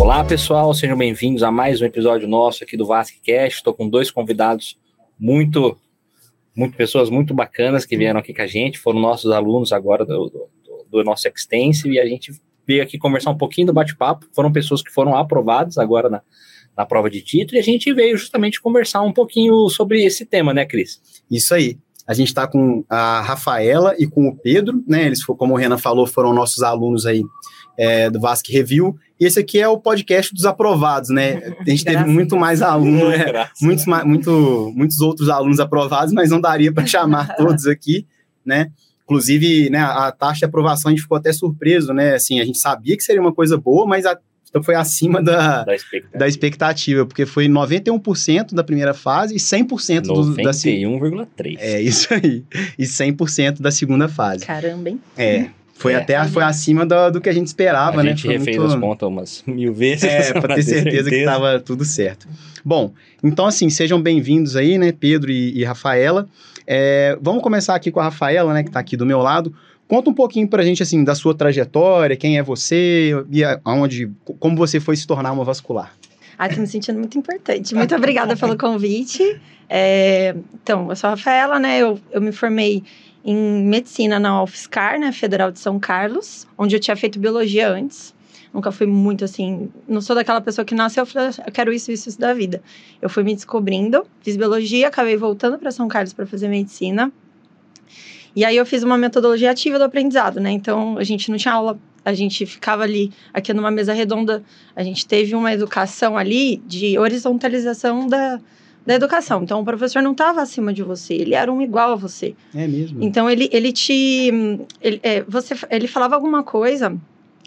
Olá pessoal, sejam bem-vindos a mais um episódio nosso aqui do VasqueCast. Estou com dois convidados muito, muito pessoas muito bacanas que vieram aqui com a gente, foram nossos alunos agora do, do, do nosso Extensive e a gente veio aqui conversar um pouquinho do bate-papo. Foram pessoas que foram aprovadas agora na, na prova de título e a gente veio justamente conversar um pouquinho sobre esse tema, né, Cris? Isso aí. A gente está com a Rafaela e com o Pedro, né? Eles, como o Renan falou, foram nossos alunos aí é, do Vasque Review. E esse aqui é o podcast dos aprovados, né? A gente teve muito mais alunos, né? muitos, muito, muitos outros alunos aprovados, mas não daria para chamar todos aqui, né? Inclusive, né, a taxa de aprovação a gente ficou até surpreso, né? Assim, a gente sabia que seria uma coisa boa, mas a, então foi acima da, da, expectativa. da expectativa, porque foi 91% da primeira fase e 100% do, da segunda. 91,3%. É, isso aí. E 100% da segunda fase. Caramba, hein? É. Foi é, até foi acima do, do, que a gente esperava, a né? A gente refez muito... as contas umas mil vezes. É, para ter certeza, certeza, que estava tudo certo. Bom, então assim, sejam bem-vindos aí, né, Pedro e, e Rafaela. É, vamos começar aqui com a Rafaela, né, que está aqui do meu lado. Conta um pouquinho para a gente, assim, da sua trajetória, quem é você e aonde, como você foi se tornar uma vascular. Ah, tô me sentindo muito importante. Muito obrigada pelo convite. É, então, eu sou a Rafaela, né, eu, eu me formei em medicina na UFSCar, né, Federal de São Carlos, onde eu tinha feito biologia antes. Nunca fui muito assim, não sou daquela pessoa que nasceu, eu ah, quero isso, isso, isso da vida. Eu fui me descobrindo, fiz biologia, acabei voltando para São Carlos para fazer medicina. E aí eu fiz uma metodologia ativa do aprendizado, né? Então a gente não tinha aula, a gente ficava ali, aqui numa mesa redonda, a gente teve uma educação ali de horizontalização da, da educação. Então, o professor não estava acima de você, ele era um igual a você. É mesmo. Então, ele, ele te. Ele, é, você, ele falava alguma coisa,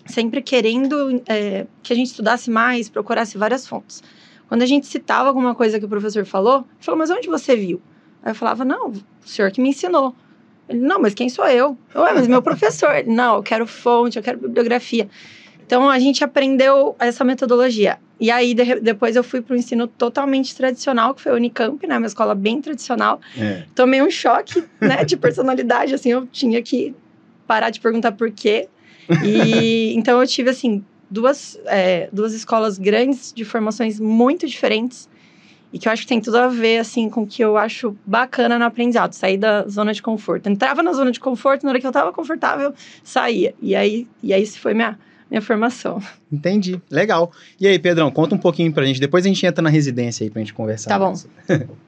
sempre querendo é, que a gente estudasse mais, procurasse várias fontes. Quando a gente citava alguma coisa que o professor falou, ele falou: Mas onde você viu? Aí eu falava: Não, o senhor que me ensinou. Ele: Não, mas quem sou eu? Ué, mas meu professor. Ele, não, eu quero fonte, eu quero bibliografia. Então, a gente aprendeu essa metodologia. E aí, de, depois eu fui para o ensino totalmente tradicional, que foi o Unicamp, né? Uma escola bem tradicional. É. Tomei um choque, né? De personalidade, assim, eu tinha que parar de perguntar por quê. E então eu tive, assim, duas, é, duas escolas grandes de formações muito diferentes e que eu acho que tem tudo a ver, assim, com o que eu acho bacana no aprendizado, sair da zona de conforto. Entrava na zona de conforto, na hora que eu estava confortável, saía. E aí, e aí isso foi minha minha formação. Entendi. Legal. E aí, Pedrão, conta um pouquinho pra gente. Depois a gente entra na residência aí pra gente conversar. Tá bom.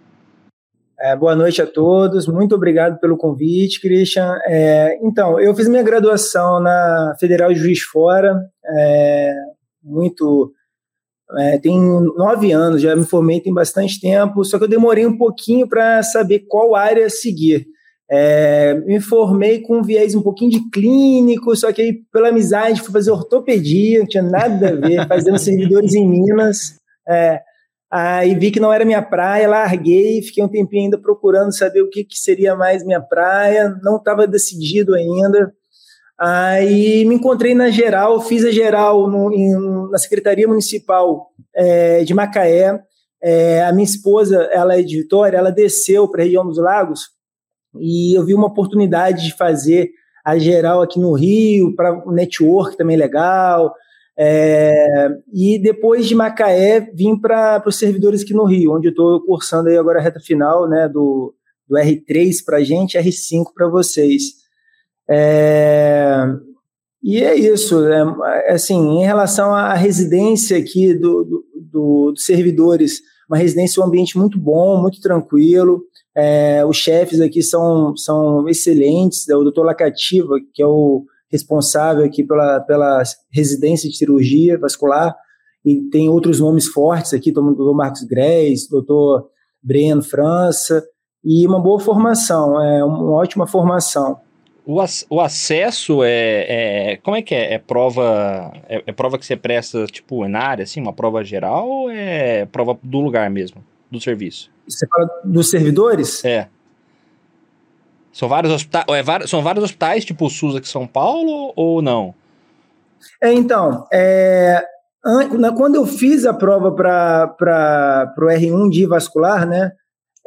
É, boa noite a todos, muito obrigado pelo convite, Christian. É, então, eu fiz minha graduação na Federal de Juiz Fora, é, muito. É, tem nove anos, já me formei tem bastante tempo, só que eu demorei um pouquinho para saber qual área seguir. É, me formei com um viés um pouquinho de clínico, só que aí, pela amizade, fui fazer ortopedia, não tinha nada a ver, fazendo servidores em Minas. É, aí vi que não era minha praia, larguei, fiquei um tempinho ainda procurando saber o que, que seria mais minha praia, não estava decidido ainda. Aí me encontrei na geral, fiz a geral no, em, na Secretaria Municipal é, de Macaé. É, a minha esposa, ela é de Vitória, ela desceu para a região dos lagos e eu vi uma oportunidade de fazer a geral aqui no Rio, para o network também legal. É, e depois de Macaé, vim para os servidores aqui no Rio, onde eu estou cursando aí agora a reta final né, do, do R3 para a gente, R5 para vocês. É, e é isso. É, é, assim, em relação à residência aqui do, do, do, dos servidores, uma residência, um ambiente muito bom, muito tranquilo. É, os chefes aqui são, são excelentes, é o doutor Lacativa, que é o responsável aqui pela, pela residência de cirurgia vascular, e tem outros nomes fortes aqui, o doutor Marcos Grés, doutor Breno França, e uma boa formação, é uma ótima formação. O, ac o acesso é, é, Como é que é? É prova. É, é, prova que você presta, tipo, na área, assim, uma prova geral ou é prova do lugar mesmo, do serviço? Você fala dos servidores? É. São vários hospitais, é, são vários hospitais, tipo o SUS aqui em São Paulo, ou não? É, então, é, quando eu fiz a prova para o R1 de vascular, né,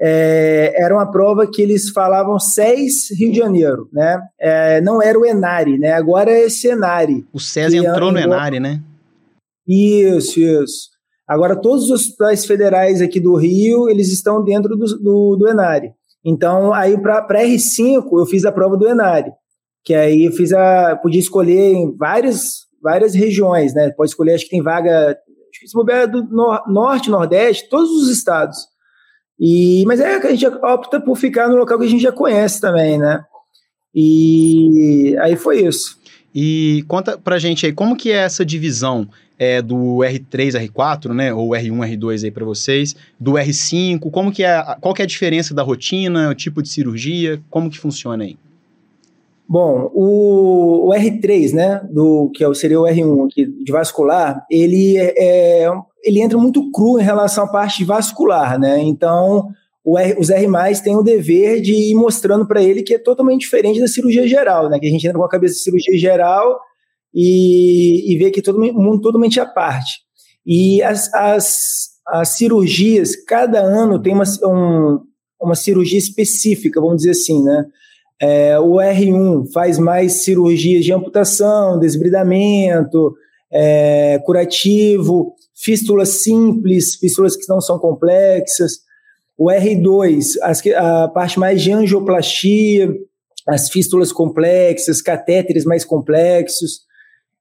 é, era uma prova que eles falavam SES Rio de Janeiro, né? É, não era o Enari, né? Agora é esse Enari. O SES entrou no Enari, né? Isso, isso. Agora, todos os hospitais federais aqui do Rio, eles estão dentro do, do, do Enari. Então, aí para R5, eu fiz a prova do Enari, que aí eu fiz a. Podia escolher em várias, várias regiões, né? Pode escolher, acho que tem vaga. Acho que se bobear do nor, norte, nordeste, todos os estados. E, mas é que a gente opta por ficar no local que a gente já conhece também, né? E aí foi isso. E conta pra gente aí, como que é essa divisão é, do R3, R4, né, ou R1, R2 aí para vocês, do R5, como que é, qual que é a diferença da rotina, o tipo de cirurgia, como que funciona aí? Bom, o, o R3, né, do que é seria o R1 aqui, de vascular, ele é, é ele entra muito cru em relação à parte vascular, né? Então, R, os R+, têm o dever de ir mostrando para ele que é totalmente diferente da cirurgia geral, né? Que a gente entra com a cabeça de cirurgia geral e, e vê que todo mundo totalmente à parte. E as, as, as cirurgias, cada ano tem uma, um, uma cirurgia específica, vamos dizer assim, né? É, o R1 faz mais cirurgias de amputação, desbridamento, é, curativo, fístulas simples, fístulas que não são complexas. O R2, as, a parte mais de angioplastia, as fístulas complexas, catéteres mais complexos.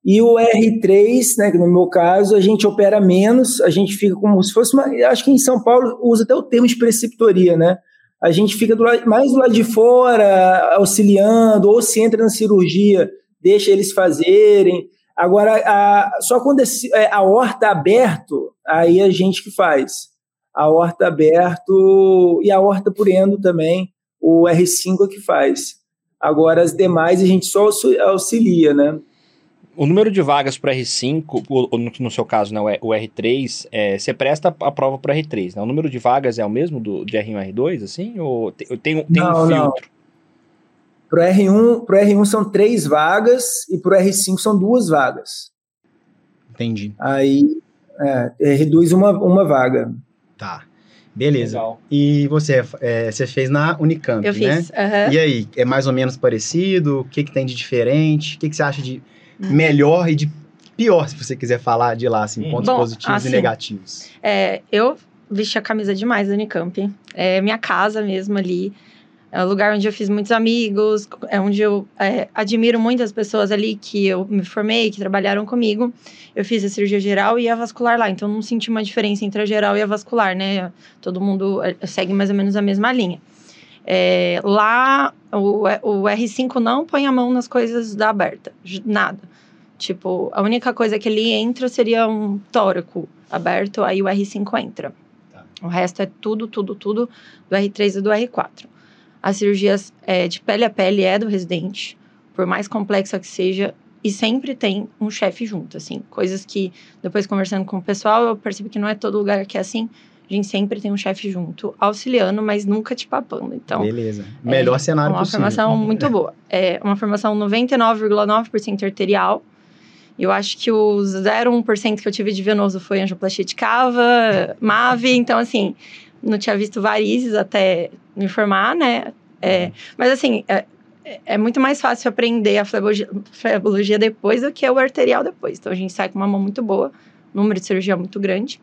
E o R3, né, que no meu caso, a gente opera menos, a gente fica como se fosse uma. Acho que em São Paulo usa até o termo de preceptoria, né? A gente fica do lado, mais do lado de fora, auxiliando, ou se entra na cirurgia, deixa eles fazerem. Agora, a, só quando é, a horta aberto, aí a gente que faz a horta aberto e a horta por endo também, o R5 é que faz. Agora as demais a gente só auxilia, né? O número de vagas para R5, ou no seu caso, né, o R3, é, você presta a prova para R3, né? O número de vagas é o mesmo do, de R1 e R2, assim? Ou tem, tem, tem não, um filtro? Para o R1, pro R1 são três vagas e para o R5 são duas vagas. Entendi. Aí é, reduz uma, uma vaga. Tá. Beleza. Legal. E você, é, você fez na Unicamp, Eu né? Fiz, uh -huh. E aí, é mais ou menos parecido? O que, que tem de diferente? O que, que você acha de melhor e de pior, se você quiser falar de lá, assim, pontos Bom, positivos assim, e negativos? É, eu vesti a camisa demais da Unicamp. É minha casa mesmo ali. É um lugar onde eu fiz muitos amigos, é onde eu é, admiro muitas pessoas ali que eu me formei, que trabalharam comigo. Eu fiz a cirurgia geral e a vascular lá, então não senti uma diferença entre a geral e a vascular, né? Todo mundo é, segue mais ou menos a mesma linha. É, lá, o, o R5 não põe a mão nas coisas da aberta, nada. Tipo, a única coisa que ele entra seria um tóraco aberto, aí o R5 entra. Tá. O resto é tudo, tudo, tudo do R3 e do R4. As cirurgias é, de pele a pele é do residente, por mais complexa que seja, e sempre tem um chefe junto, assim. Coisas que, depois conversando com o pessoal, eu percebi que não é todo lugar que é assim. A gente sempre tem um chefe junto, auxiliando, mas nunca te papando. Então, Beleza. Melhor é, cenário uma possível. Uma formação muito boa. É uma formação 99,9% arterial. Eu acho que o 0,1% que eu tive de venoso foi angioplastia de cava, MAVE. Então, assim, não tinha visto varizes até me formar, né? É, uhum. mas assim, é, é, muito mais fácil aprender a flebologia, flebologia depois do que o arterial depois. Então a gente sai com uma mão muito boa, número de cirurgia muito grande.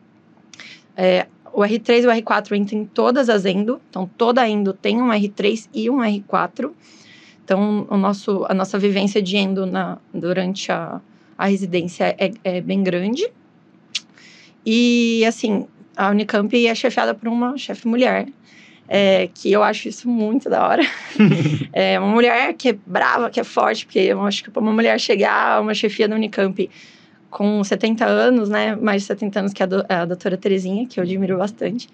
É, o R3 e o R4 entram em todas as endo, então toda endo tem um R3 e um R4. Então o nosso, a nossa vivência de endo na, durante a, a residência é, é bem grande. E assim, a Unicamp é chefiada por uma chefe mulher, é, que eu acho isso muito da hora. é uma mulher que é brava, que é forte, porque eu acho que para uma mulher chegar a uma chefia da Unicamp com 70 anos, né, mais de 70 anos que a, do, a doutora Terezinha, que eu admiro bastante,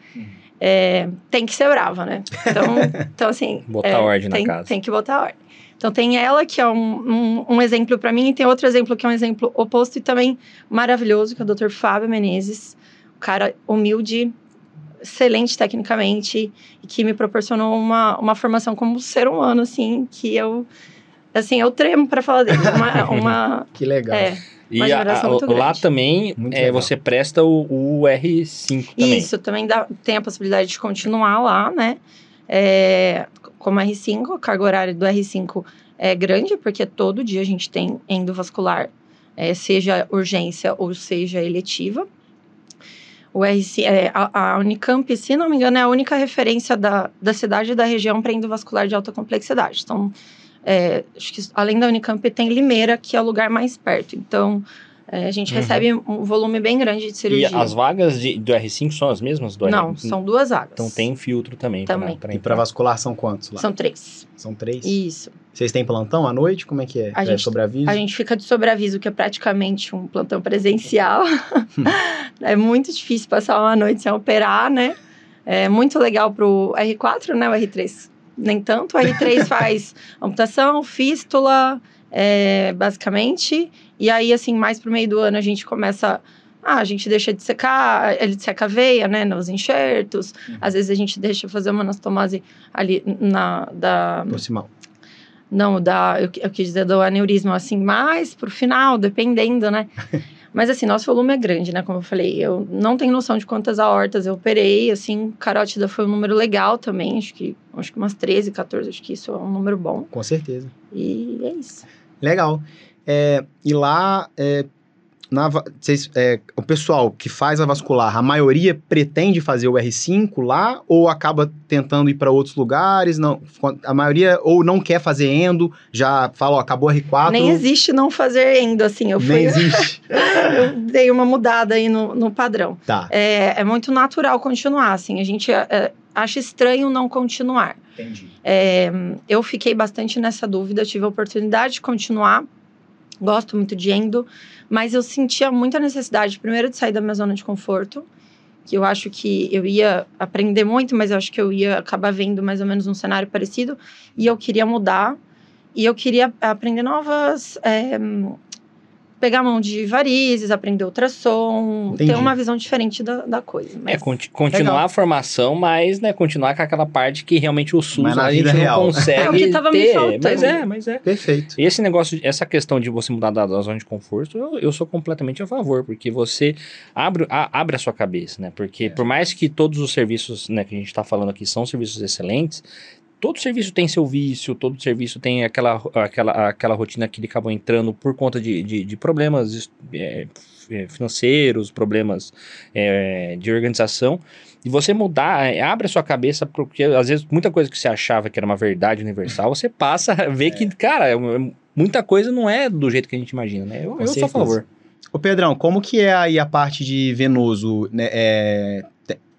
é, tem que ser brava, né? Então, então assim... Botar é, ordem tem, na casa. Tem que botar ordem. Então, tem ela, que é um, um, um, exemplo para mim, e tem outro exemplo que é um exemplo oposto e também maravilhoso, que é o Dr. Fábio Menezes, cara humilde, excelente tecnicamente e que me proporcionou uma, uma formação como ser humano, assim, que eu, assim, eu tremo para falar dele. Uma, uma, que legal. É, E a- a- lá grande. também é, você presta o, o R5 também. Isso, também dá, tem a possibilidade de continuar lá, né? É, como R5, a carga horária do R5 é grande, porque todo dia a gente tem endovascular, é, seja urgência ou seja eletiva. O RC, é, a, a Unicamp, se não me engano, é a única referência da, da cidade e da região para endovascular de alta complexidade. Então, é, acho que além da Unicamp, tem Limeira, que é o lugar mais perto. Então, é, a gente Uhum. recebe um volume bem grande de E cirurgia. as vagas de- do R5 são as mesmas do Não, R5? são duas vagas. Então tem filtro também. Também. Pra, pra E para vascular são quantos lá? São três. São três? Isso. Vocês têm plantão à noite? Como é que é? A é gente- sobreaviso? A gente fica de sobreaviso, que é praticamente um plantão presencial. é muito difícil passar uma noite sem operar, né? É muito legal pro R4, né? O R3 nem tanto. O R3 faz amputação, fístula, é, basicamente. E aí, assim, mais pro meio do ano a gente começa. Ah, a gente deixa de secar, ele seca a veia, né, nos enxertos. Às vezes a gente deixa fazer uma anastomose ali na, da, Proximal. Não, da, eu, eu quis dizer do aneurisma, assim, mais pro final, dependendo, né? Mas assim, nosso volume é grande, né? Como eu falei, eu não tenho noção de quantas aortas eu operei, assim, carótida foi um número legal também, acho que, acho que umas 13, 14, acho que isso é um número bom. Com certeza. E é isso. Legal. É, e lá, é, na vocês, é, o pessoal que faz a vascular, a maioria pretende fazer o R5 lá ou acaba tentando ir para outros lugares? Não, a maioria ou não quer fazer endo, já fala, ó, acabou o R4. Nem existe não fazer endo, assim, eu Nem fui, existe. eu dei uma mudada aí no, no padrão. tá, É, é muito natural continuar, assim, a gente é, acha estranho não continuar. entendi. É, eu fiquei bastante nessa dúvida, tive a oportunidade de continuar. Gosto muito de endo, mas eu sentia muita necessidade, primeiro, de sair da minha zona de conforto, que eu acho que eu ia aprender muito, mas eu acho que eu ia acabar vendo mais ou menos um cenário parecido, e eu queria mudar, e eu queria aprender novas. é, pegar a mão de varizes, aprender ultrassom, Entendi. ter uma visão diferente da, da coisa. É, conti- continuar Legal. a formação, mas né, continuar com aquela parte que realmente o SUS Mas na a gente vida não real. consegue É o que tava me ter. faltando. Mas é, mas é. Perfeito. E esse negócio, essa questão de você mudar da, da zona de conforto, eu, eu sou completamente a favor, porque você abre a, abre a sua cabeça, né? Porque por mais que todos os serviços né, que a gente está falando aqui são serviços excelentes, todo serviço tem seu vício, todo serviço tem aquela, aquela, aquela rotina que ele acabou entrando por conta de, de, de problemas é, é, financeiros, problemas é, de organização. E você mudar, é, abre a sua cabeça, porque às vezes muita coisa que você achava que era uma verdade universal, você passa a ver que, cara, é um- muita coisa não é do jeito que a gente imagina, né? Eu, eu sou a favor. Ô Pedrão, como que é aí a parte de venoso? né, é,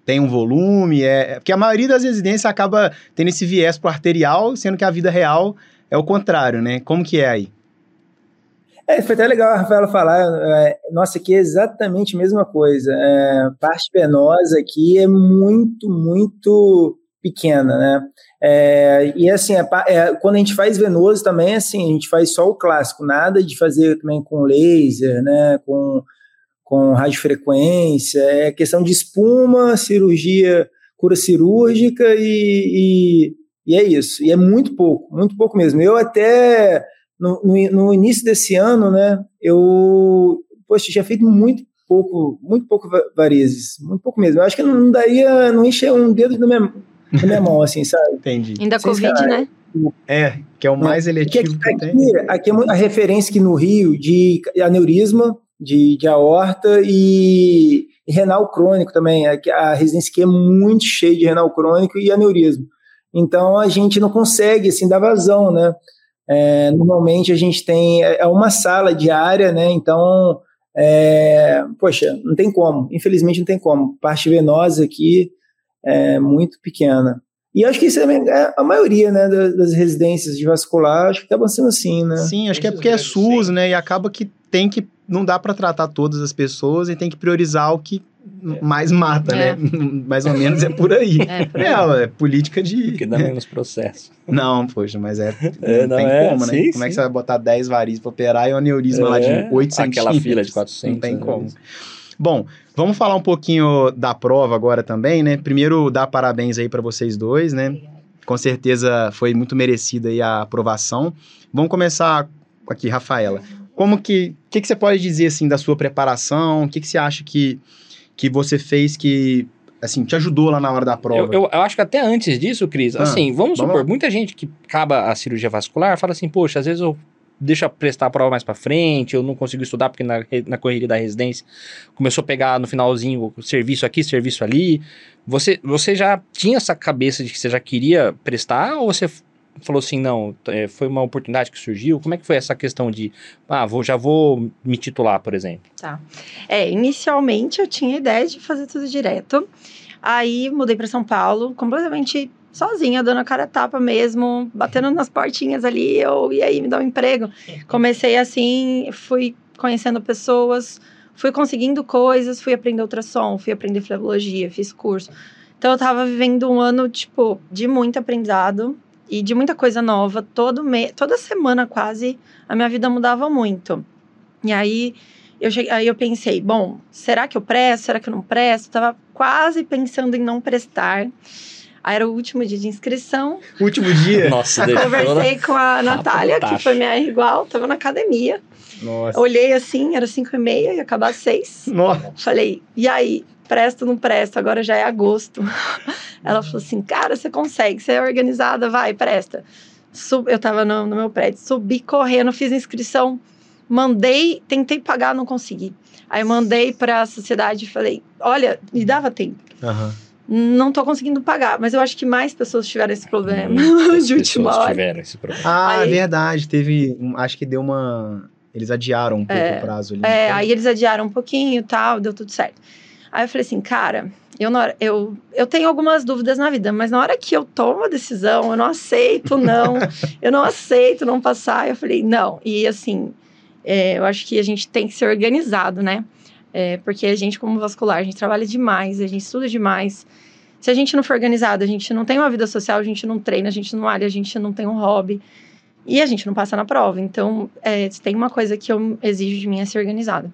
tem um volume? É, é- porque a maioria das residências acaba tendo esse viés pro arterial, sendo que a vida real é o contrário, né? Como que é aí? É, foi até legal a Rafaela falar. é, nossa, aqui é exatamente a mesma coisa. É, parte venosa aqui é muito, muito pequena, né? É, e assim, pa- é, quando a gente faz venoso também, assim, a gente faz só o clássico, nada de fazer também com laser, né? Com, com radiofrequência, é questão de espuma, cirurgia, cura cirúrgica e, e, e é isso. E é muito pouco, muito pouco mesmo. Eu até no, no, no início desse ano, né, eu poxa, tinha feito muito pouco, muito pouco va- varizes, muito pouco mesmo. Eu acho que não, daria, não encher um dedo na minha, na minha mão, assim, sabe? Entendi. ainda Vocês Covid, né? É, que é o mais Porque eletivo aqui, que tem. aqui, aqui é a referência aqui no Rio de aneurisma, de, de aorta e, e renal crônico também. Aqui, a residência aqui é muito cheia de renal crônico e aneurisma. Então a gente não consegue assim dar vazão, né? É, normalmente a gente tem é é uma sala diária, né? Então, é, poxa, não tem como. Infelizmente não tem como. Parte venosa aqui é muito pequena. E acho que isso também é a maioria, né, das, residências de vascular, acho que acabam sendo assim, né? Sim, acho que é porque é SUS, né? E acaba que tem que. Não dá para tratar todas as pessoas e tem que priorizar o que mais mata, É. né? mais ou menos é por aí. É, por aí. É, é política de. Porque dá menos processo. Não, poxa, mas é. É, não, não, tem é, como, né? sim, como é que você vai botar 10 varizes pra operar e um aneurisma lá de É, 8 centímetros? Aquela fila de 400. Não tem né? como. Bom, vamos falar um pouquinho da prova agora também, né? Primeiro, dar parabéns aí para vocês dois, né? Com certeza foi muito merecida aí a aprovação. Vamos começar aqui, Rafaela. Como que, que, que você pode dizer, assim, da sua preparação? O que, que você acha que, que você fez que, assim, te ajudou lá na hora da prova? Eu, eu, eu acho que até antes disso, Cris, ah, assim, vamos, vamos supor, lá. muita gente que acaba a cirurgia vascular fala assim, poxa, às vezes eu deixa prestar a prova mais para frente, eu não consigo estudar porque na, na correria da residência começou a pegar no finalzinho serviço aqui, serviço ali. Você, você já tinha essa cabeça de que você já queria prestar ou você falou assim, não, é, foi uma oportunidade que surgiu? Como é que foi essa questão de, ah, vou, já vou me titular, por exemplo? Tá. É, inicialmente eu tinha ideia de fazer tudo direto. Aí mudei para São Paulo, completamente sozinha, dando a cara a tapa mesmo, batendo nas portinhas ali, eu, e aí, me dá um emprego. Comecei assim, fui conhecendo pessoas, fui conseguindo coisas, fui aprender ultrassom, fui aprender flebologia, fiz curso. Então eu tava vivendo um ano, tipo, de muito aprendizado e de muita coisa nova. Todo me... Toda semana, quase, a minha vida mudava muito. E aí eu, cheguei, aí eu pensei, bom, será que eu presto? Será que eu não presto? Tava quase pensando em não prestar. Aí era o último dia de inscrição. Último dia? Nossa, eu Conversei com a Natália, que foi minha igual, tava na academia. Nossa. Olhei assim, era 5 e meia, ia acabar às 6. Nossa. Falei, e aí? Presto ou não presto? Agora já é agosto. Ela falou assim, cara, você consegue, você é organizada, vai, presta. Sub, eu tava no, no meu prédio, subi correndo, fiz inscrição, mandei, tentei pagar, não consegui. Aí mandei para a sociedade e falei, olha, me dava tempo. Uhum não tô conseguindo pagar. Mas eu acho que mais pessoas tiveram esse problema hum, de última hora. tiveram esse problema. Ah, aí, verdade. Teve. Acho que deu uma. Eles adiaram um pouco é, o prazo ali. É, aí eles adiaram um pouquinho e tal, deu tudo certo. Aí eu falei assim, cara, eu, hora, eu, eu tenho algumas dúvidas na vida, mas na hora que eu tomo a decisão, eu não aceito não, eu não aceito não passar. Eu falei, não. E assim, é, eu acho que a gente tem que ser organizado, né? É, porque a gente, como vascular, a gente trabalha demais, a gente estuda demais. Se a gente não for organizado, a gente não tem uma vida social, a gente não treina, a gente não malha, a gente não tem um hobby. E a gente não passa na prova. Então, é, tem uma coisa que eu exijo de mim é ser organizada.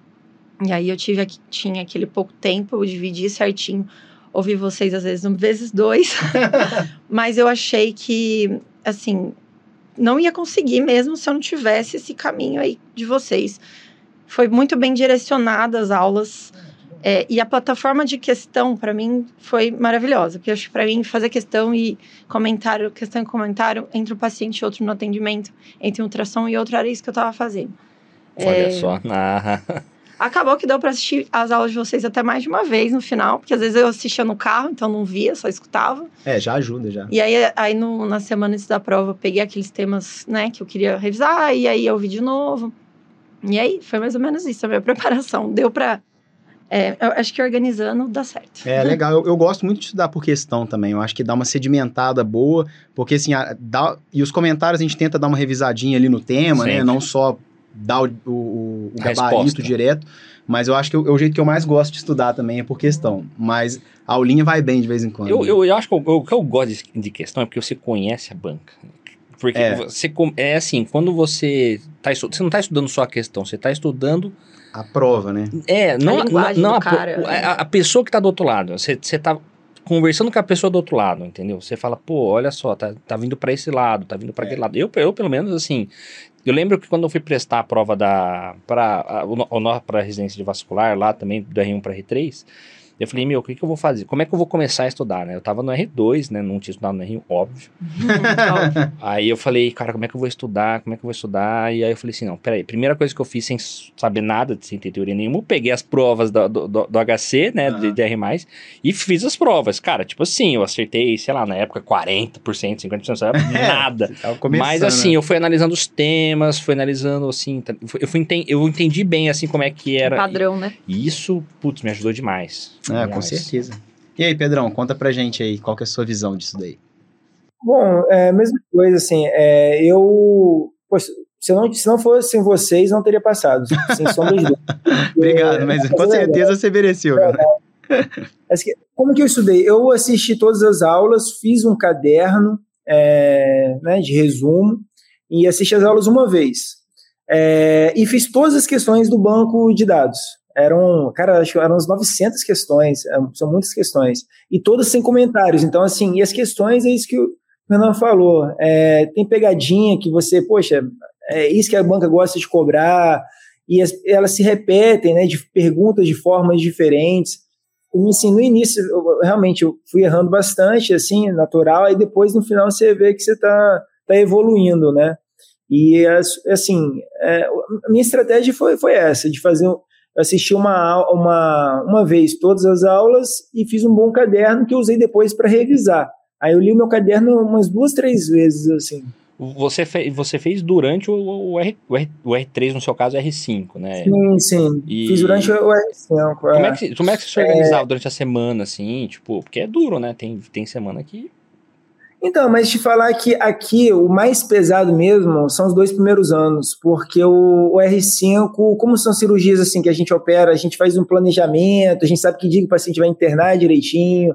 E aí eu tive tinha aquele pouco tempo, eu dividi certinho, ouvi vocês às vezes um vezes dois, mas eu achei que, assim, não ia conseguir mesmo se eu não tivesse esse caminho aí de vocês foi muito bem direcionada as aulas. É, e a plataforma de questão, para mim, foi maravilhosa. Porque acho que para mim, fazer questão e comentário, questão e comentário, entre um paciente e outro no atendimento, entre um ultrassom e outro, era isso que eu estava fazendo. Olha é... só. Ah. Acabou que deu para assistir as aulas de vocês até mais de uma vez no final, porque às vezes eu assistia no carro, então não via, só escutava. É, já ajuda já. E aí, aí no, na semana antes da prova, peguei aqueles temas, né, que eu queria revisar, e aí eu vi de novo. E aí, foi mais ou menos isso a minha preparação. Deu para é, eu acho que organizando dá certo. É legal, eu, eu, gosto muito de estudar por questão também. Eu acho que dá uma sedimentada boa, porque assim, a, dá, e os comentários a gente tenta dar uma revisadinha ali no tema? Sempre. né? Não só dar o, o, o gabarito direto. Mas eu acho que eu, o jeito que eu mais gosto de estudar também é por questão. Mas a aulinha vai bem de vez em quando. Eu, eu, eu acho que o que eu gosto de, de questão é porque você conhece a banca. Porque é. você é assim, quando você tá você não está estudando só a questão, você está estudando a prova, né? É, não a, não, não a, a, a, pessoa que está do outro lado. Você, você tá conversando com a pessoa do outro lado, entendeu? Você fala, pô, olha só, tá, tá vindo para esse lado, tá vindo para é. aquele lado. Eu, eu, pelo menos, assim, eu lembro que quando eu fui prestar a prova da para a residência de vascular lá também do R1 para R3, eu falei, meu, o que, que eu vou fazer? Como é que eu vou começar a estudar, né? Eu tava no R2, né? Não tinha estudado no R1, óbvio. aí eu falei, cara, como é que eu vou estudar? Como é que eu vou estudar? E aí eu falei assim, não, peraí. Primeira coisa que eu fiz sem saber nada, sem ter teoria nenhuma, peguei as provas do, do, do, do HC, né? Uhum. De, de R+, e fiz as provas. Cara, tipo assim, eu acertei, sei lá, na época 40%, 50%, sabe? É, nada. Mas assim, né? eu fui analisando os temas, fui analisando, assim, eu, fui, eu entendi bem, assim, como é que era. O padrão, né? E isso, putz, me ajudou demais. É, com certeza. E aí, Pedrão, conta pra gente aí, qual que é a sua visão disso daí? Bom, é a mesma coisa, assim, é, eu, poxa, se não, se não fossem vocês, não teria passado, sem sombra de Obrigado, é, mas com certeza você mereceu, cara. Como que eu estudei? Eu assisti todas as aulas, fiz um caderno é, né, de resumo e assisti as aulas uma vez. É, e fiz todas as questões do banco de dados. Eram, cara, acho que eram umas 900 questões, é, são muitas questões, e todas sem comentários. Então, assim, e as questões é isso que o Renan falou. É, tem pegadinha que você, poxa, é isso que a banca gosta de cobrar, e as, elas se repetem, né, de perguntas de formas diferentes. E, assim, no início, eu, realmente, eu fui errando bastante, assim, natural, aí depois, no final, você vê que você está tá evoluindo, né? E, assim, é, a minha estratégia foi, foi essa, de fazer... Eu assisti uma, uma, uma vez todas as aulas e fiz um bom caderno que eu usei depois para revisar. Aí eu li o meu caderno umas duas, três vezes, assim. Você, fe você fez durante o, o, R, o, R, o R3, no seu caso, R5, né? Sim, sim. E... Fiz durante o R5. Como é, é que, como é que você se organizava é... durante a semana, assim? Tipo, porque é duro, né? Tem, tem semana que. Então, mas te falar que aqui o mais pesado mesmo são os dois primeiros anos, porque o, o, R5, como são cirurgias assim que a gente opera, a gente faz um planejamento, a gente sabe que dia que o paciente vai internar direitinho.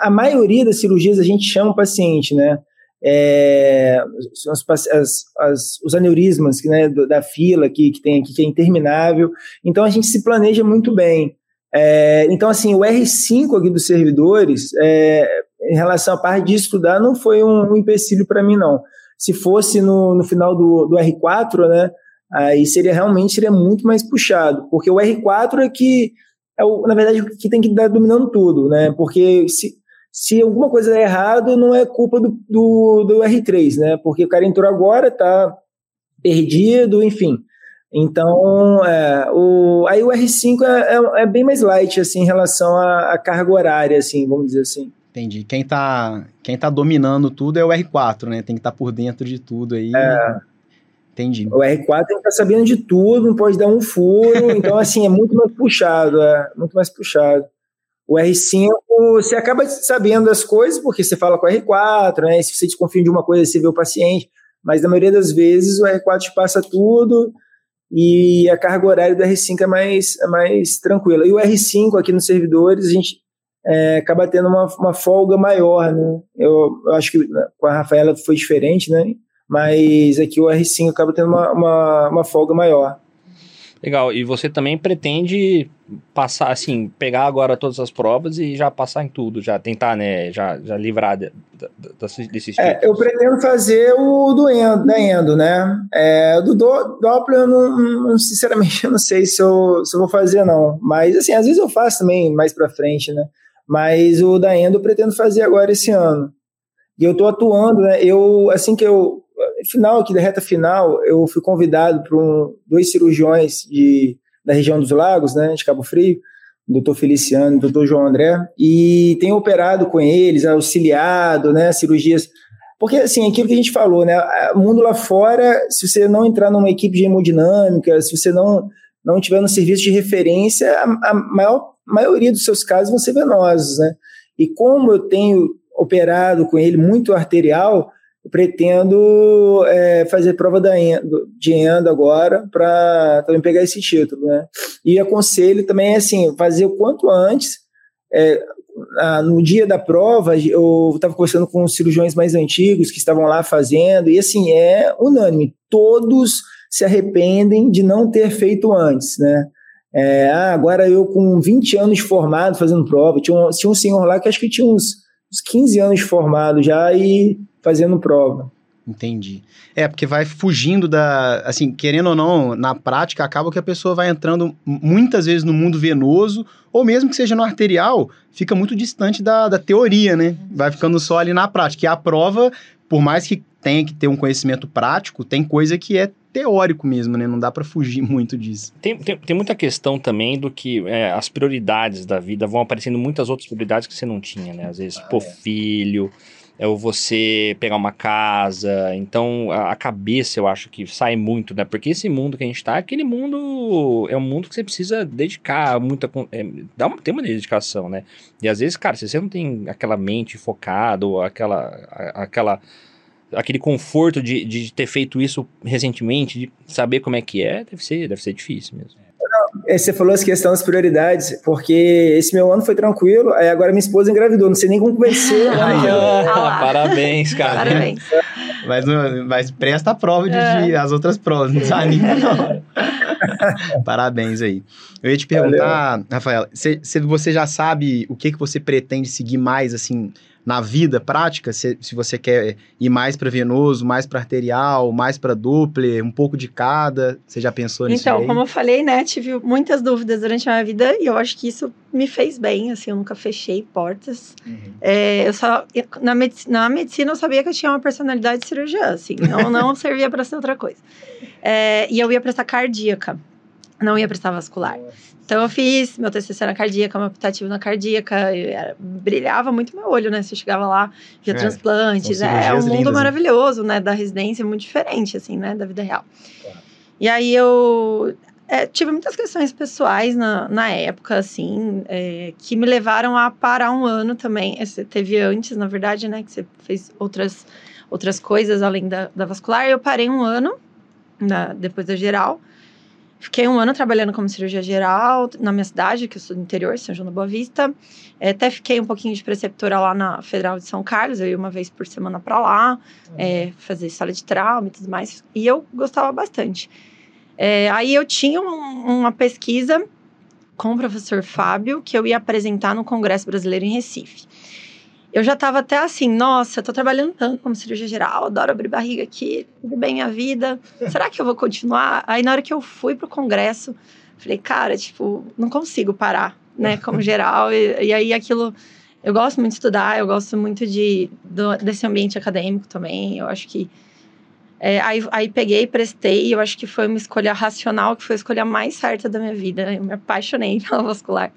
A maioria das cirurgias a gente chama o paciente, né? é, as, as, os aneurismas né, da fila que, que tem aqui, que é interminável. Então a gente se planeja muito bem. É, então, assim, o R5 aqui dos servidores, é, em relação à parte de estudar, não foi um, empecilho para mim, não. Se fosse no, no final do, do R4, né, aí seria realmente seria muito mais puxado, porque o R4 é que, é o, na verdade, que tem que estar dominando tudo, né, porque se, se alguma coisa der errado, não é culpa do, do, do R3, né? Porque o cara entrou agora, tá perdido, enfim. Então, é, o, aí o R5 é, é, é, bem mais light, assim, em relação à, à, carga horária, assim, vamos dizer assim. Entendi. Quem tá, quem tá dominando tudo é o R4, né? Tem que estar tá por dentro de tudo aí. É. Entendi. O R4 tem que estar tá sabendo de tudo, não pode dar um furo. então, assim, é muito mais puxado, é muito mais puxado. O R5, você acaba sabendo as coisas porque você fala com o R4, né? Se você desconfia de uma coisa, você vê o paciente. Mas na maioria das vezes o R4 te passa tudo e a carga horária do R5 é mais, é mais tranquila. E o R5 aqui nos servidores, a gente é, acaba tendo uma, uma folga maior, né? Eu, eu, acho que com a Rafaela foi diferente, né? Mas aqui o R5 acaba tendo uma, uma, uma folga maior. Legal. E você também pretende passar, assim, pegar agora todas as provas e já passar em tudo, já tentar, né, já, já livrar de, de, de, desses é, Eu pretendo fazer o do endo, da endo, né? É, do, do Doppler, eu não, não, sinceramente, eu não sei se eu, se eu vou fazer, não. Mas, assim, às vezes eu faço também mais pra frente, né? Mas o da endo eu pretendo fazer agora esse ano. E eu tô atuando, né? Eu, assim que eu final aqui da reta final, eu fui convidado por um, dois cirurgiões de, da região dos lagos, né, de Cabo Frio, o doutor Feliciano e o doutor João André, e tenho operado com eles, auxiliado, né, cirurgias. Porque, assim, aquilo que a gente falou, né, o mundo lá fora, se você não entrar numa equipe de hemodinâmica, se você não, não tiver no serviço de referência, a, a maior maioria dos seus casos vão ser venosos, né? E como eu tenho operado com ele muito arterial, pretendo é, fazer prova da endo, de endo agora para também pegar esse título, né? E aconselho também assim fazer o quanto antes. É, no dia da prova, eu estava conversando com os cirurgiões mais antigos que estavam lá fazendo e assim é unânime, todos se arrependem de não ter feito antes, né? É, ah, agora eu com 20 anos formado fazendo prova, tinha um, tinha um senhor lá que acho que tinha uns, uns 15 anos formado já e fazendo prova. Entendi. É, porque vai fugindo da. Assim, querendo ou não, na prática, acaba que a pessoa vai entrando muitas vezes no mundo venoso, ou mesmo que seja no arterial, fica muito distante da, da teoria, né? Vai ficando só ali na prática. E a prova, por mais que tenha que ter um conhecimento prático, tem coisa que é teórico mesmo, né? Não dá para fugir muito disso. Tem, tem, tem, muita questão também do que é, as prioridades da vida vão aparecendo muitas outras prioridades que você não tinha, né? Às vezes, ah, pô, é. filho é o você pegar uma casa. Então, a, a, cabeça eu acho que sai muito, né? Porque esse mundo que a gente tá, aquele mundo é um mundo que você precisa dedicar muita. É, dá uma, tem uma dedicação, né? E às vezes, cara, se você não tem aquela mente focada, ou aquela. aquela aquele conforto de, de ter feito isso recentemente, de saber como é que é, deve ser, deve ser difícil mesmo. É, você falou as questões das prioridades, porque esse meu ano foi tranquilo, aí agora minha esposa engravidou, não sei nem como vai ser. ah, parabéns, cara. Parabéns. Mas, mas presta a prova de, é. de as outras provas, não desanima não. parabéns aí. Eu ia te perguntar, Valeu. Rafael, se, se, você já sabe o que, que você pretende seguir mais, assim, na vida prática, se, se você quer ir mais para venoso, mais para arterial, mais para Doppler, um pouco de cada, você já pensou nisso Então, como eu falei, né, tive muitas dúvidas durante a minha vida e eu acho que isso me fez bem, assim, eu nunca fechei portas. Uhum. É, eu só, na, medicina, na medicina eu sabia que eu tinha uma personalidade de cirurgiã, assim, não, não servia para ser outra coisa. É, e eu ia prestar cardíaca, não ia prestar vascular. Então eu fiz meu TCC na cardíaca, meu optativo na cardíaca, era, brilhava muito meu olho, né? Você chegava lá, via é, transplantes, é, um mundo lindas, né? maravilhoso, né? Da residência, muito diferente, assim, né? Da vida real. E aí eu é, tive muitas questões pessoais na, na época, assim, é, que me levaram a parar um ano também. Você teve antes, na verdade, né? Que você fez outras, outras coisas além da, da vascular. Eu parei um ano, na, depois da geral. Fiquei um ano trabalhando como cirurgia geral na minha cidade, que eu sou do interior, São João da Boa Vista. É, até fiquei um pouquinho de preceptora lá na Federal de São Carlos, eu ia uma vez por semana para lá, uhum. é, fazer sala de trauma e tudo mais. E eu gostava bastante. É, aí eu tinha um, uma pesquisa com o professor Fábio, que eu ia apresentar no Congresso Brasileiro em Recife eu já estava até assim, nossa, tô trabalhando tanto como cirurgia geral, adoro abrir barriga aqui, tudo bem minha vida. Será que eu vou continuar? Aí na hora que eu fui pro congresso, falei, cara, tipo, não consigo parar, né, como geral. E, e aí aquilo, eu gosto muito de estudar, eu gosto muito de, do, desse ambiente acadêmico também. Eu acho que é, aí, aí peguei, prestei, eu acho que foi uma escolha racional, que foi a escolha mais certa da minha vida. Eu me apaixonei pela vascular.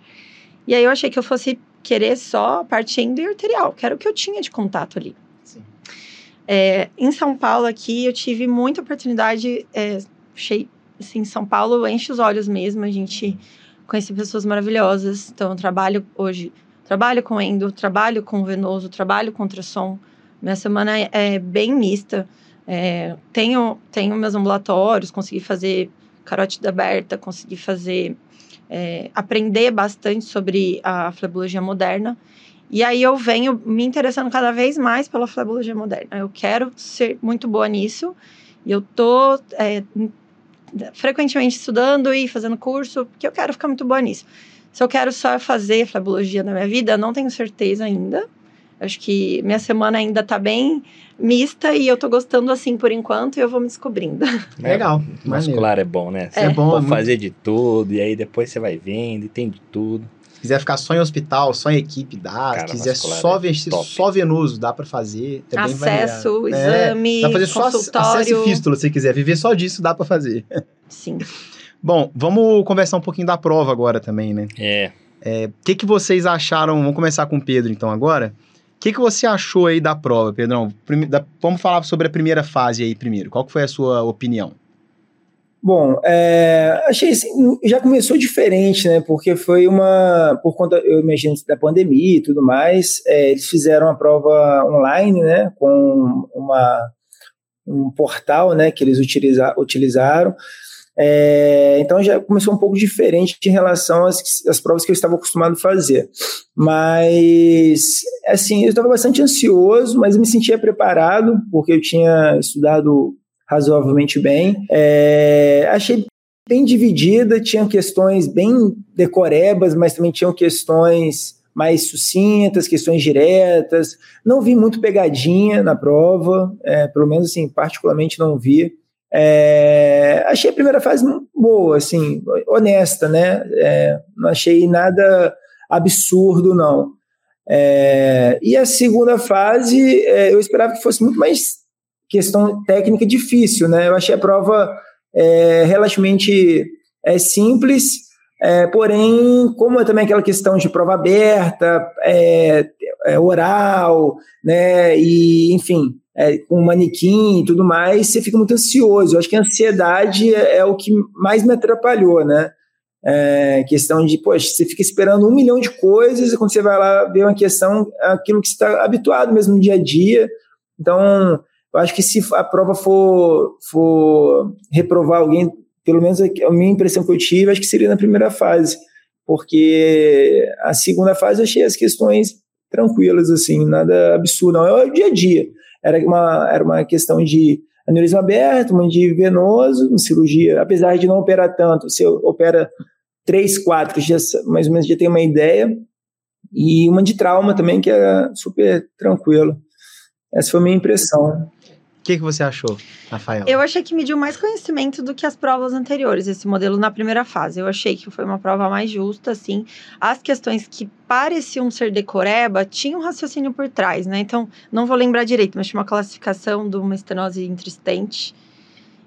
E aí eu achei que eu fosse querer só parte endo e arterial, que era o que eu tinha de contato ali. É, em São Paulo aqui eu tive muita oportunidade, é, achei, assim, São Paulo enche os olhos mesmo, a gente conhece pessoas maravilhosas, então eu trabalho hoje, trabalho com endo, trabalho com venoso, trabalho com ultrassom, minha semana é, bem mista, é, tenho, tenho meus ambulatórios, consegui fazer carótida aberta, consegui fazer é, aprender bastante sobre a flebologia moderna. E aí eu venho me interessando cada vez mais pela flebologia moderna. Eu quero ser muito boa nisso. E eu tô é, frequentemente estudando e fazendo curso, porque eu quero ficar muito boa nisso. Se eu quero só fazer flebologia na minha vida, não tenho certeza ainda. Acho que minha semana ainda tá bem mista e eu tô gostando assim por enquanto e eu vou me descobrindo. Legal. Muscular é bom, né? É, é bom. É fazer de tudo e aí depois você vai vendo e tem de tudo. Se quiser ficar só em hospital, só em equipe, dá. Se quiser só, é só venoso, dá para fazer. Também acesso, exame, é, dá pra fazer consultório. só acesso e fístula, se quiser. Viver só disso, dá para fazer. Sim. Bom, vamos conversar um pouquinho da prova agora também, né? É. O é, que, que vocês acharam? Vamos começar com o Pedro, então, agora. O que, que você achou aí da prova, Pedrão? Prime... Da... Vamos falar sobre a primeira fase aí primeiro. Qual que foi a sua opinião? Bom, é, achei assim, já começou diferente, né? Porque foi uma, por conta, eu imagino, da pandemia e tudo mais, é, eles fizeram a prova online, né? Com uma, um portal, né? Que eles utiliza, utilizaram. É, então já começou um pouco diferente em relação às, às provas que eu estava acostumado a fazer. Mas, assim, eu estava bastante ansioso, mas me sentia preparado, porque eu tinha estudado razoavelmente bem. É, achei bem dividida, tinha questões bem decorebas, mas também tinham questões mais sucintas, questões diretas. Não vi muito pegadinha na prova, é, pelo menos assim, particularmente não vi. É, achei a primeira fase boa, assim, honesta, né? É, não achei nada absurdo, não. É, e a segunda fase, é, eu esperava que fosse muito mais questão técnica difícil, né? Eu achei a prova é, relativamente é, simples, porém, como é também aquela questão de prova aberta, oral, né? E, enfim, é, com manequim e tudo mais, você fica muito ansioso. Eu acho que a ansiedade é, é o que mais me atrapalhou, né? É, questão de, poxa, você fica esperando um milhão de coisas e quando você vai lá ver uma questão, é aquilo que você está habituado mesmo no dia a dia. Então, eu acho que se a prova for, for reprovar alguém, pelo menos a minha impressão que eu tive, acho que seria na primeira fase, porque a segunda fase eu achei as questões tranquilas, assim, nada absurdo, não, é o dia a dia era uma, era uma questão de aneurisma aberto, uma de venoso, cirurgia, apesar de não operar tanto, você opera três, quatro, já, mais ou menos já tem uma ideia, e uma de trauma também, que é super tranquilo. Essa foi a minha impressão. O que, que você achou, Rafael? Eu achei que mediu mais conhecimento do que as provas anteriores, esse modelo na primeira fase. Eu achei que foi uma prova mais justa, assim. As questões que pareciam ser decoreba tinham um raciocínio por trás, né? Então, não vou lembrar direito, mas tinha uma classificação de uma estenose intristente.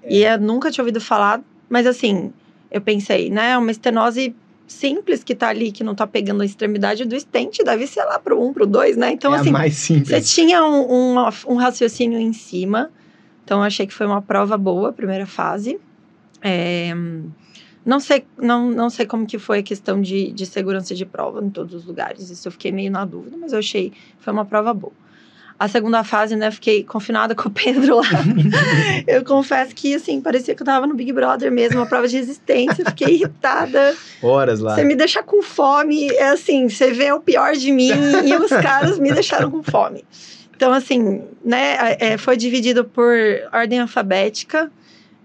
É. E eu nunca tinha ouvido falar, mas assim, eu pensei, né? Uma estenose simples que tá ali, que não tá pegando a extremidade do estente, deve ser lá pro 1, um, pro 2, né? Então, é assim, mais simples. você tinha um, um, um, raciocínio em cima. Então, achei que foi uma prova boa, a primeira fase. É, não sei, não, não sei como que foi a questão de, de segurança de prova em todos os lugares. Isso eu fiquei meio na dúvida, mas eu achei que foi uma prova boa. A segunda fase, né, fiquei confinada com o Pedro lá. eu confesso que, assim, parecia que eu tava no Big Brother mesmo, uma prova de resistência. Fiquei irritada. Horas lá. Você me deixa com fome, é assim, você vê o pior de mim e os caras me deixaram com fome. Então, assim, né, é, foi dividido por ordem alfabética.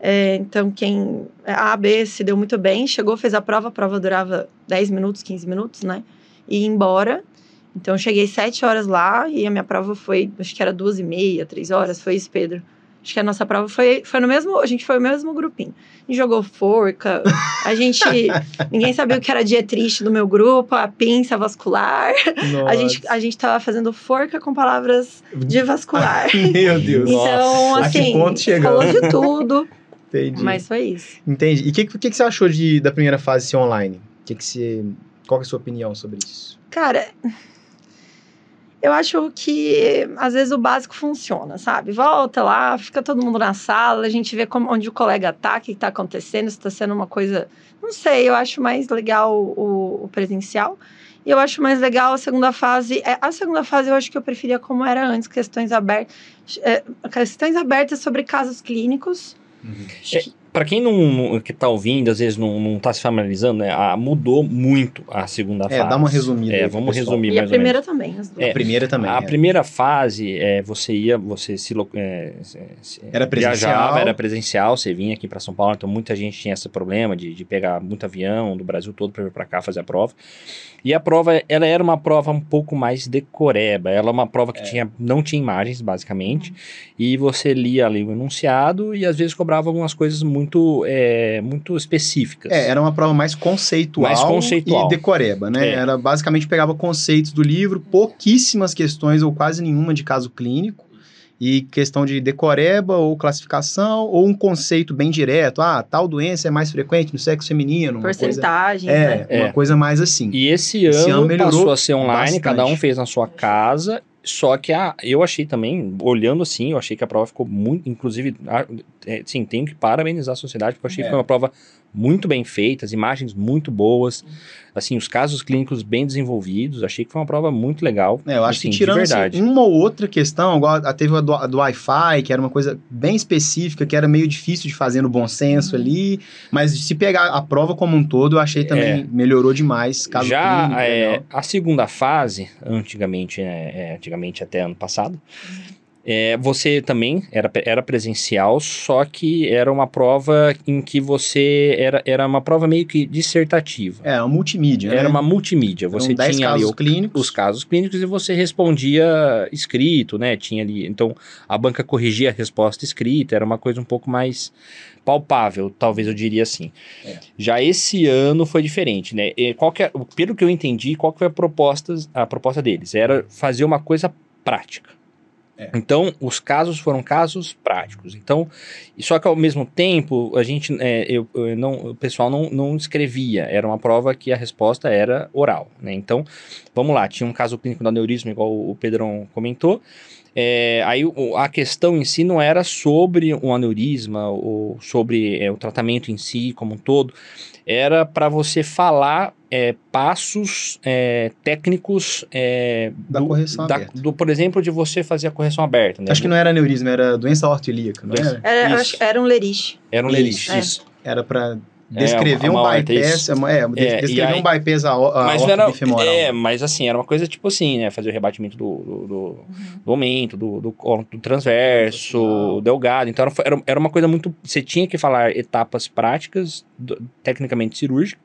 É, então, quem. A, B se deu muito bem, chegou, fez a prova, a prova durava 10 minutos, 15 minutos, né? E ia embora. Então, eu cheguei sete horas lá e a minha prova foi, acho que era duas e meia, três horas. Foi isso, Pedro. Acho que a nossa prova foi, foi no mesmo. A gente foi o mesmo grupinho. A gente jogou forca, a gente. ninguém sabia o que era dia triste do meu grupo, a pinça vascular. A gente, a gente tava fazendo forca com palavras de vascular. meu Deus. Então, Nossa. assim, falou de tudo. Entendi. Mas foi isso. Entendi. E o que, que, que você achou de, da primeira fase ser online? Que que você, qual é a sua opinião sobre isso? Cara, eu acho que às vezes o básico funciona, sabe? Volta lá, fica todo mundo na sala, a gente vê como, onde o colega tá, o que está acontecendo, se está sendo uma coisa. Não sei, eu acho mais legal o, o, presencial. E eu acho mais legal a segunda fase. É, a segunda fase eu acho que eu preferia como era antes, questões abertas. É, questões abertas sobre casos clínicos. Uhum. Para quem não que tá ouvindo, às vezes não, não tá se familiarizando, né? A, mudou muito a segunda é, fase. É, dá uma resumida. É, vamos resumir e mais a primeira também. É, a primeira também. A é. primeira fase, é, você ia, você se, é, era presencial. viajava, era presencial, você vinha aqui para São Paulo, então muita gente tinha esse problema de, de pegar muito avião do Brasil todo para vir para cá fazer a prova. E a prova, ela era uma prova um pouco mais decoreba, ela é uma prova que é. tinha, não tinha imagens, basicamente, e você lia ali o enunciado e às vezes cobrava algumas coisas muito... É, muito específicas. É, era uma prova mais conceitual, mais conceitual. e decoreba, né? É. Era basicamente pegava conceitos do livro, pouquíssimas questões ou quase nenhuma de caso clínico e questão de decoreba ou classificação ou um conceito bem direto. Ah, tal doença é mais frequente no sexo feminino. Porcentagem. Coisa, né? É, uma coisa mais assim. E esse, esse ano, ano passou a ser online, bastante. cada um fez na sua casa só que a, eu achei também, olhando assim, eu achei que a prova ficou muito. Inclusive, a, é, sim, tenho que parabenizar a sociedade, porque eu achei é. que foi uma prova muito bem feita, as imagens muito boas, assim, os casos clínicos bem desenvolvidos, achei que foi uma prova muito legal. É, eu acho assim, que tirando assim, uma ou outra questão, igual teve a do, a do Wi-Fi, que era uma coisa bem específica, que era meio difícil de fazer no bom senso uhum. ali, mas se pegar a prova como um todo, eu achei também é, melhorou demais. Caso já clínico, é, a segunda fase, antigamente, né, antigamente até ano passado, uhum é, você também era, era presencial, só que era uma prova em que você. Era, era uma prova meio que dissertativa. É, uma multimídia. Era né? uma multimídia. Você Eram tinha ali o, clínicos. os casos clínicos e você respondia escrito, né? Tinha ali. Então a banca corrigia a resposta escrita, era uma coisa um pouco mais palpável, talvez eu diria assim. É. Já esse ano foi diferente, né? E qual é, pelo que eu entendi, qual que foi a proposta, a proposta deles? Era fazer uma coisa prática. É. Então, os casos foram casos práticos. Então, só que ao mesmo tempo, a gente, é, eu, eu, não, o pessoal não, não escrevia. Era uma prova que a resposta era oral. Né? Então, vamos lá, tinha um caso clínico da aneurisma, igual o Pedrão comentou. É, aí a questão em si não era sobre o aneurisma ou sobre é, o tratamento em si como um todo, era para você falar é, passos é, técnicos é, da do, correção da, aberta. Do, por exemplo, de você fazer a correção aberta. Né? Acho que não era aneurisma, era doença aortoilíaca, não era? Era, era um lerich. Era um lerich, isso. isso. Era para descrever é, um bypass, é, é, descrever aí, um bypass a, a mas era, É, mas assim, era uma coisa tipo assim, né, fazer o rebatimento do, do, do, uhum. do aumento, do, do, do transverso, delgado, então era, era uma coisa muito, você tinha que falar etapas práticas, do, tecnicamente cirúrgicas,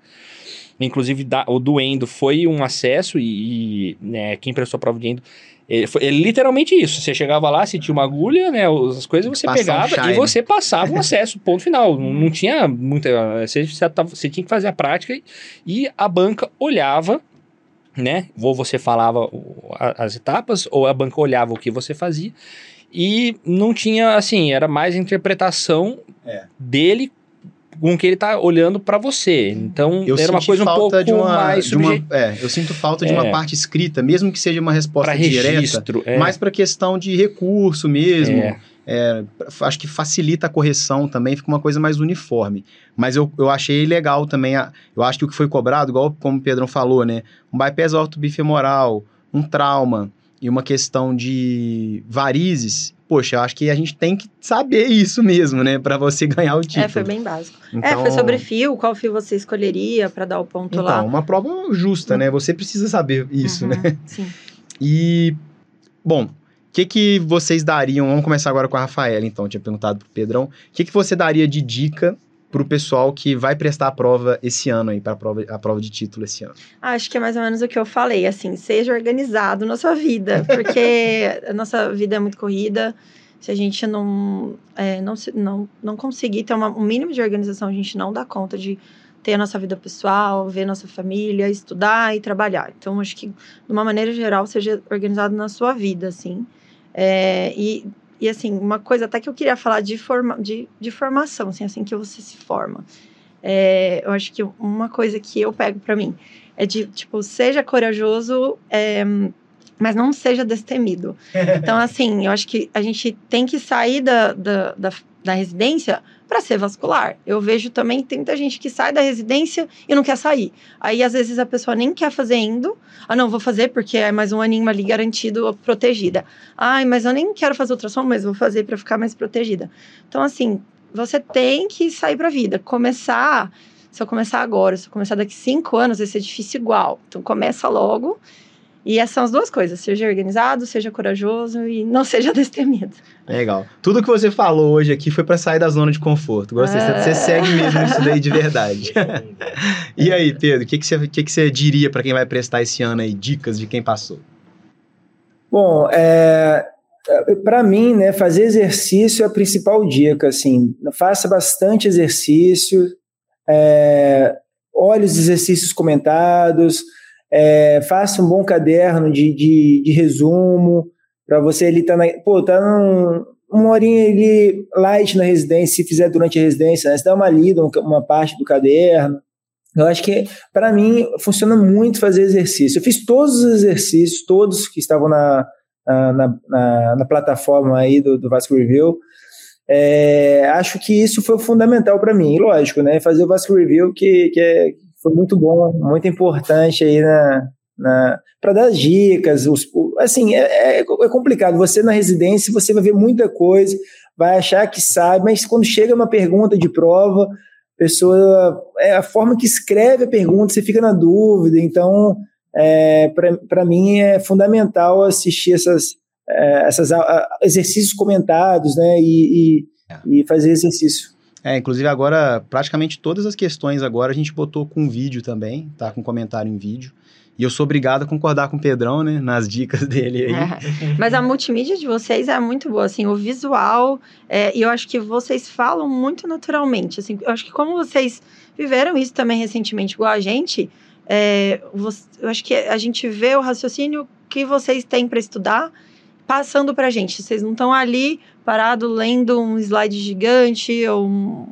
inclusive da, o do Endo foi um acesso e, e né, quem prestou a prova de Endo ele, foi, ele, literalmente isso. Você chegava lá, se tinha uma agulha, né? As coisas você Passa pegava um e você passava o acesso, ponto final. Não, não tinha muita. Você, você, você, tinha que fazer a prática e, e a banca olhava, né? Ou você falava as etapas, ou a banca olhava o que você fazia. E não tinha, assim, era mais interpretação é. dele com que ele tá olhando para você. Então, eu era uma coisa um pouco uma, mais subjet... uma, é, eu sinto falta de é. uma parte escrita, mesmo que seja uma resposta pra registro, direta, é. mais para questão de recurso mesmo. É. É, acho que facilita a correção também, fica uma coisa mais uniforme. Mas eu, eu achei legal também, a, eu acho que o que foi cobrado, igual como o Pedrão falou, né? Um bypass ortobifemoral, um trauma e uma questão de varizes, poxa, eu acho que a gente tem que saber isso mesmo, né, para você ganhar o título. É, foi bem básico. Então, é, foi então sobre fio, qual fio você escolheria para dar o ponto então, lá. uma prova justa, né? Você precisa saber isso, né? uhum, né? Sim. E bom, o que, que vocês dariam? Vamos começar agora com a Rafaela, então. Eu tinha perguntado pro Pedrão. O que, que você daria de dica para o pessoal que vai prestar a prova esse ano aí, para a prova, a prova de título esse ano? Acho que é mais ou menos o que eu falei, assim, seja organizado na sua vida, porque a nossa vida é muito corrida. Se a gente não, é, não, não, não conseguir ter uma, um mínimo de organização, a gente não dá conta de ter a nossa vida pessoal, ver nossa família, estudar e trabalhar. Então, acho que, de uma maneira geral, seja organizado na sua vida, assim. É, e e assim, uma coisa até que eu queria falar de, forma, de, de formação, assim, assim que você se forma. É, eu acho que uma coisa que eu pego para mim é de, tipo, seja corajoso, é, mas não seja destemido. Então, assim, eu acho que a gente tem que sair da, da, da, da residência para ser vascular. Eu vejo também tem muita gente que sai da residência e não quer sair. Aí às vezes a pessoa nem quer fazer indo. Ah, não, vou fazer porque é mais um aninho ali garantido, protegida. Ai, mas eu nem quero fazer ultrassom, mas vou fazer para ficar mais protegida. Então assim, você tem que sair para a vida, começar se eu começar agora, se eu começar daqui cinco anos, vai ser difícil igual. Então começa logo e essas são as duas coisas: seja organizado, seja corajoso e não seja destemido. Legal. Tudo que você falou hoje aqui foi para sair da zona de conforto. Gostei. É... Você segue mesmo isso daí de verdade. e aí, Pedro, o que, que, você, que, que você diria para quem vai prestar esse ano aí? Dicas de quem passou? Bom, é, para mim, né, fazer exercício é a principal dica. Assim, faça bastante exercício, é, olhe os exercícios comentados é, faça um bom caderno de, de, de resumo, para você ele tá na, pô, tá num, uma horinha ali light na residência, se fizer durante a residência, né? Você dá uma lida, uma parte do caderno. Eu acho que, para mim, funciona muito fazer exercício. Eu fiz todos os exercícios, todos que estavam na, na, na, na plataforma aí do, do Vasco Review. É, acho que isso foi fundamental para mim. lógico, né? Fazer o Vasco Review, que, que, é, foi muito bom, muito importante aí na, na para dar dicas. Os, assim, é, é, é, complicado. Você na residência, você vai ver muita coisa, vai achar que sabe, mas quando chega uma pergunta de prova, a pessoa. É a forma que escreve a pergunta, você fica na dúvida. Então, é, para mim, é fundamental assistir essas, é, essas exercícios comentados né, e, e, é. e fazer exercício. É, inclusive agora, praticamente todas as questões agora a gente botou com vídeo também, tá? Com comentário em vídeo. E eu sou obrigado a concordar com o Pedrão, né? Nas dicas dele aí. É, mas a multimídia de vocês é muito boa, assim, o visual, é, e eu acho que vocês falam muito naturalmente, assim, eu acho que como vocês viveram isso também recentemente, igual a gente, é, eu acho que a gente vê o raciocínio que vocês têm para estudar passando para gente. Vocês não estão ali parado lendo um slide gigante ou um,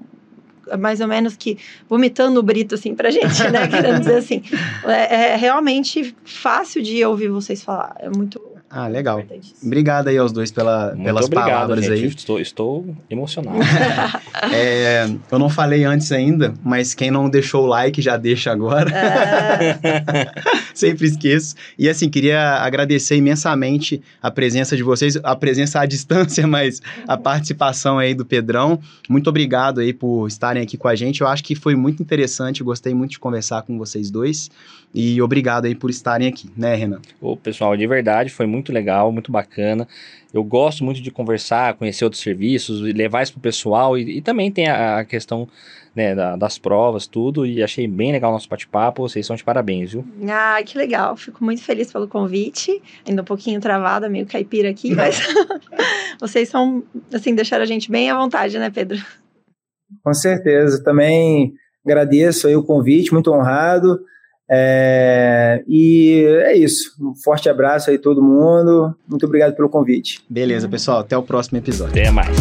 mais ou menos que vomitando o brito assim para a gente, né? Querendo dizer assim, é, é realmente fácil de ouvir vocês falar. É muito ah, legal. Obrigado aí aos dois pela, pelas obrigado, palavras gente. aí. Estou, estou emocionado. é, eu não falei antes ainda, mas quem não deixou o like já deixa agora. É. Sempre esqueço. E assim, queria agradecer imensamente a presença de vocês, a presença à distância, mas a participação aí do Pedrão. Muito obrigado aí por estarem aqui com a gente. Eu acho que foi muito interessante, gostei muito de conversar com vocês dois. E obrigado aí por estarem aqui, né, Renan? Ô, pessoal, de verdade, foi muito legal, muito bacana. eu gosto muito de conversar, conhecer outros serviços, levar isso pro pessoal e, e também tem a, a questão né, da, das provas, tudo, e achei bem legal o nosso bate-papo, vocês são de parabéns, viu? Ah, que legal, fico muito feliz pelo convite, ainda um pouquinho travada, meio caipira aqui, mas vocês são, assim, deixaram a gente bem à vontade, né, Pedro? Com certeza, também agradeço aí o convite, muito honrado, é, e é isso. Um forte abraço aí todo mundo. Muito obrigado pelo convite. Beleza, pessoal. Até o próximo episódio. Até mais.